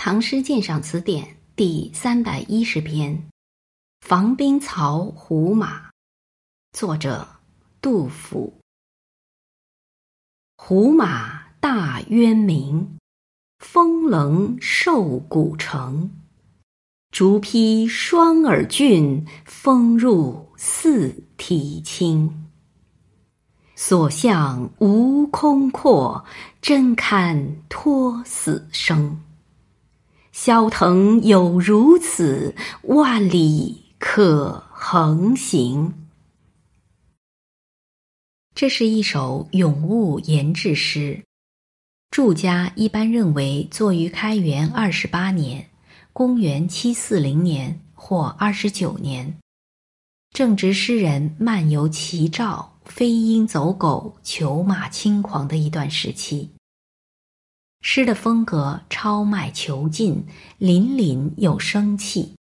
唐诗鉴赏词典》第三百一十篇《防兵曹胡马》，作者杜甫。胡马大渊明，风棱瘦古城。竹披双耳峻，风入四蹄轻。所向无空阔，真堪托死生。萧腾有如此，万里可横行。这是一首咏物言志诗，注家一般认为作于开元二十八年（公元七四零年）或二十九年，正值诗人漫游齐赵、飞鹰走狗、裘马轻狂的一段时期。诗的风格超迈遒劲，凛凛有生气，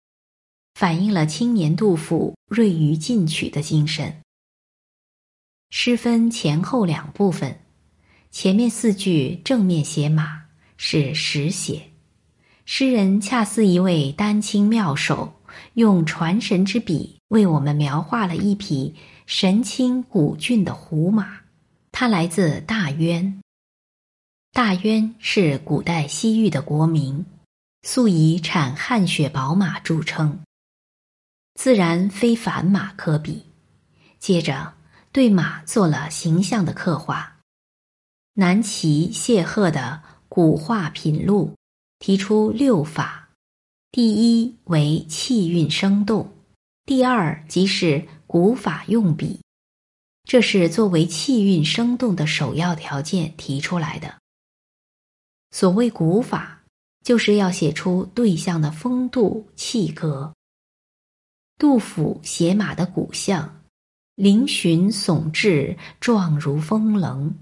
反映了青年杜甫锐于进取的精神。诗分前后两部分，前面四句正面写马，是实写，诗人恰似一位丹青妙手，用传神之笔为我们描画了一匹神清古俊的胡马，它来自大渊。大渊是古代西域的国名，素以产汗血宝马著称。自然非凡马可比。接着对马做了形象的刻画。南齐谢赫的《古画品录》提出六法：第一为气韵生动，第二即是古法用笔，这是作为气韵生动的首要条件提出来的。所谓古法，就是要写出对象的风度气格。杜甫写马的骨相，嶙峋耸峙，状如风棱，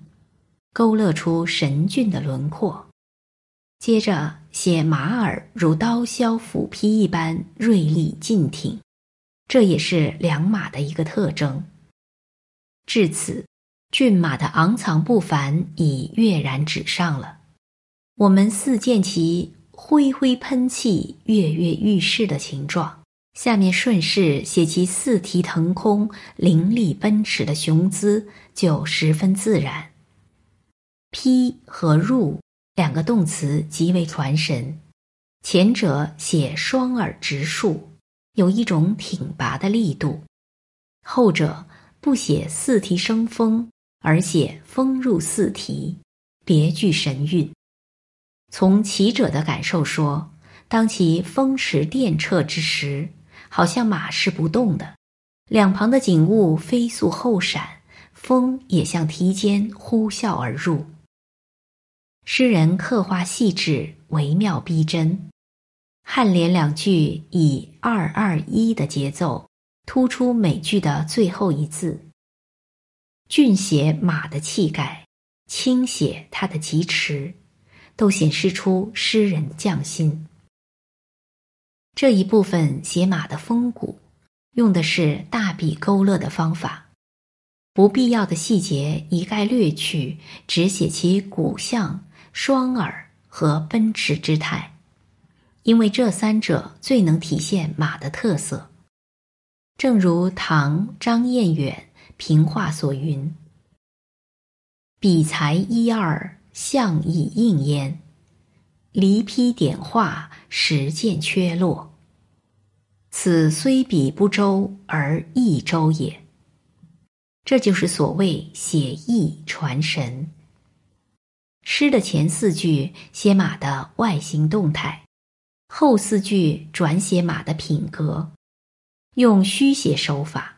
勾勒出神俊的轮廓。接着写马耳如刀削斧劈一般锐利劲挺，这也是良马的一个特征。至此，骏马的昂藏不凡已跃然纸上了。我们似见其恢恢喷气、跃跃欲试的形状，下面顺势写其四蹄腾空、凌厉奔驰的雄姿，就十分自然。披和入两个动词极为传神，前者写双耳直竖，有一种挺拔的力度；后者不写四蹄生风，而写风入四蹄，别具神韵。从骑者的感受说，当其风驰电掣之时，好像马是不动的，两旁的景物飞速后闪，风也向蹄间呼啸而入。诗人刻画细致，惟妙逼真。颔联两句以二二一的节奏，突出每句的最后一字。俊写马的气概，轻写它的疾驰。都显示出诗人匠心。这一部分写马的风骨，用的是大笔勾勒的方法，不必要的细节一概略去，只写其骨相、双耳和奔驰之态，因为这三者最能体现马的特色。正如唐张彦远评话所云：“笔才一二。”象意应焉，离披点画，实见缺落。此虽笔不周，而意周也。这就是所谓写意传神。诗的前四句写马的外形动态，后四句转写马的品格，用虚写手法，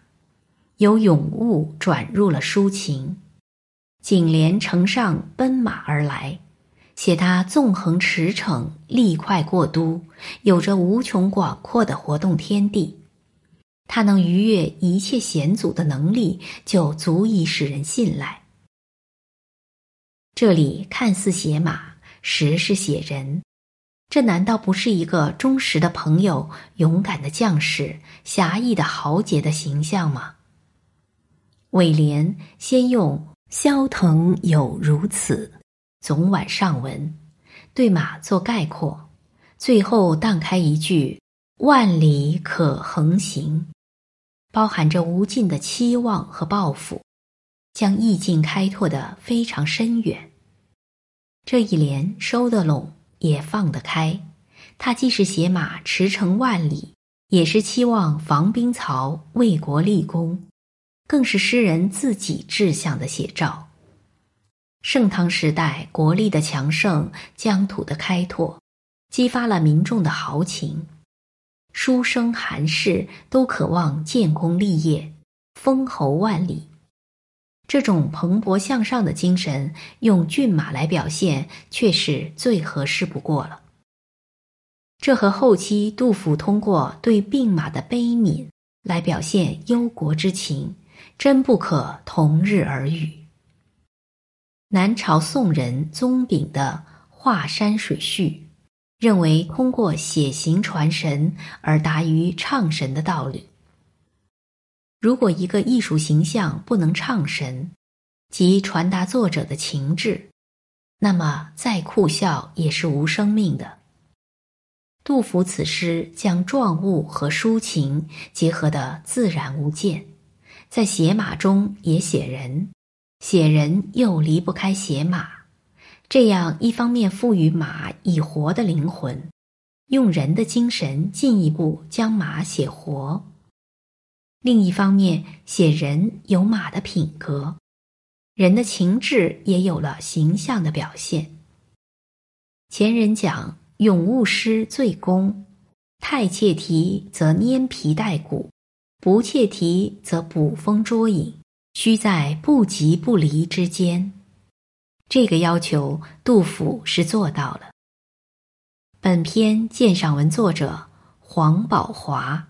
由咏物转入了抒情。颈连乘上奔马而来，写他纵横驰骋、力快过都，有着无穷广阔的活动天地。他能逾越一切险阻的能力，就足以使人信赖。这里看似写马，实是写人。这难道不是一个忠实的朋友、勇敢的将士、侠义的豪杰的形象吗？尾联先用。萧腾有如此，总挽上文，对马做概括，最后荡开一句“万里可横行”，包含着无尽的期望和抱负，将意境开拓得非常深远。这一联收得拢，也放得开。他既是写马驰骋万里，也是期望防兵曹、为国立功，更是诗人自己志向的写照。盛唐时代国力的强盛、疆土的开拓，激发了民众的豪情，书生寒士都渴望建功立业、封侯万里。这种蓬勃向上的精神，用骏马来表现，却是最合适不过了。这和后期杜甫通过对病马的悲悯来表现忧国之情，真不可同日而语。南朝宋人宗炳的《华山水序》，认为通过写形传神而达于唱神的道理。如果一个艺术形象不能唱神，即传达作者的情志，那么再酷笑也是无生命的。杜甫此诗将状物和抒情结合的自然无间，在写马中也写人。写人又离不开写马，这样一方面赋予马以活的灵魂，用人的精神进一步将马写活；另一方面写人有马的品格，人的情志也有了形象的表现。前人讲咏物诗最工，太切题则拈皮带骨，不切题则捕风捉影。须在不急不离之间，这个要求杜甫是做到了。本篇鉴赏文作者黄宝华。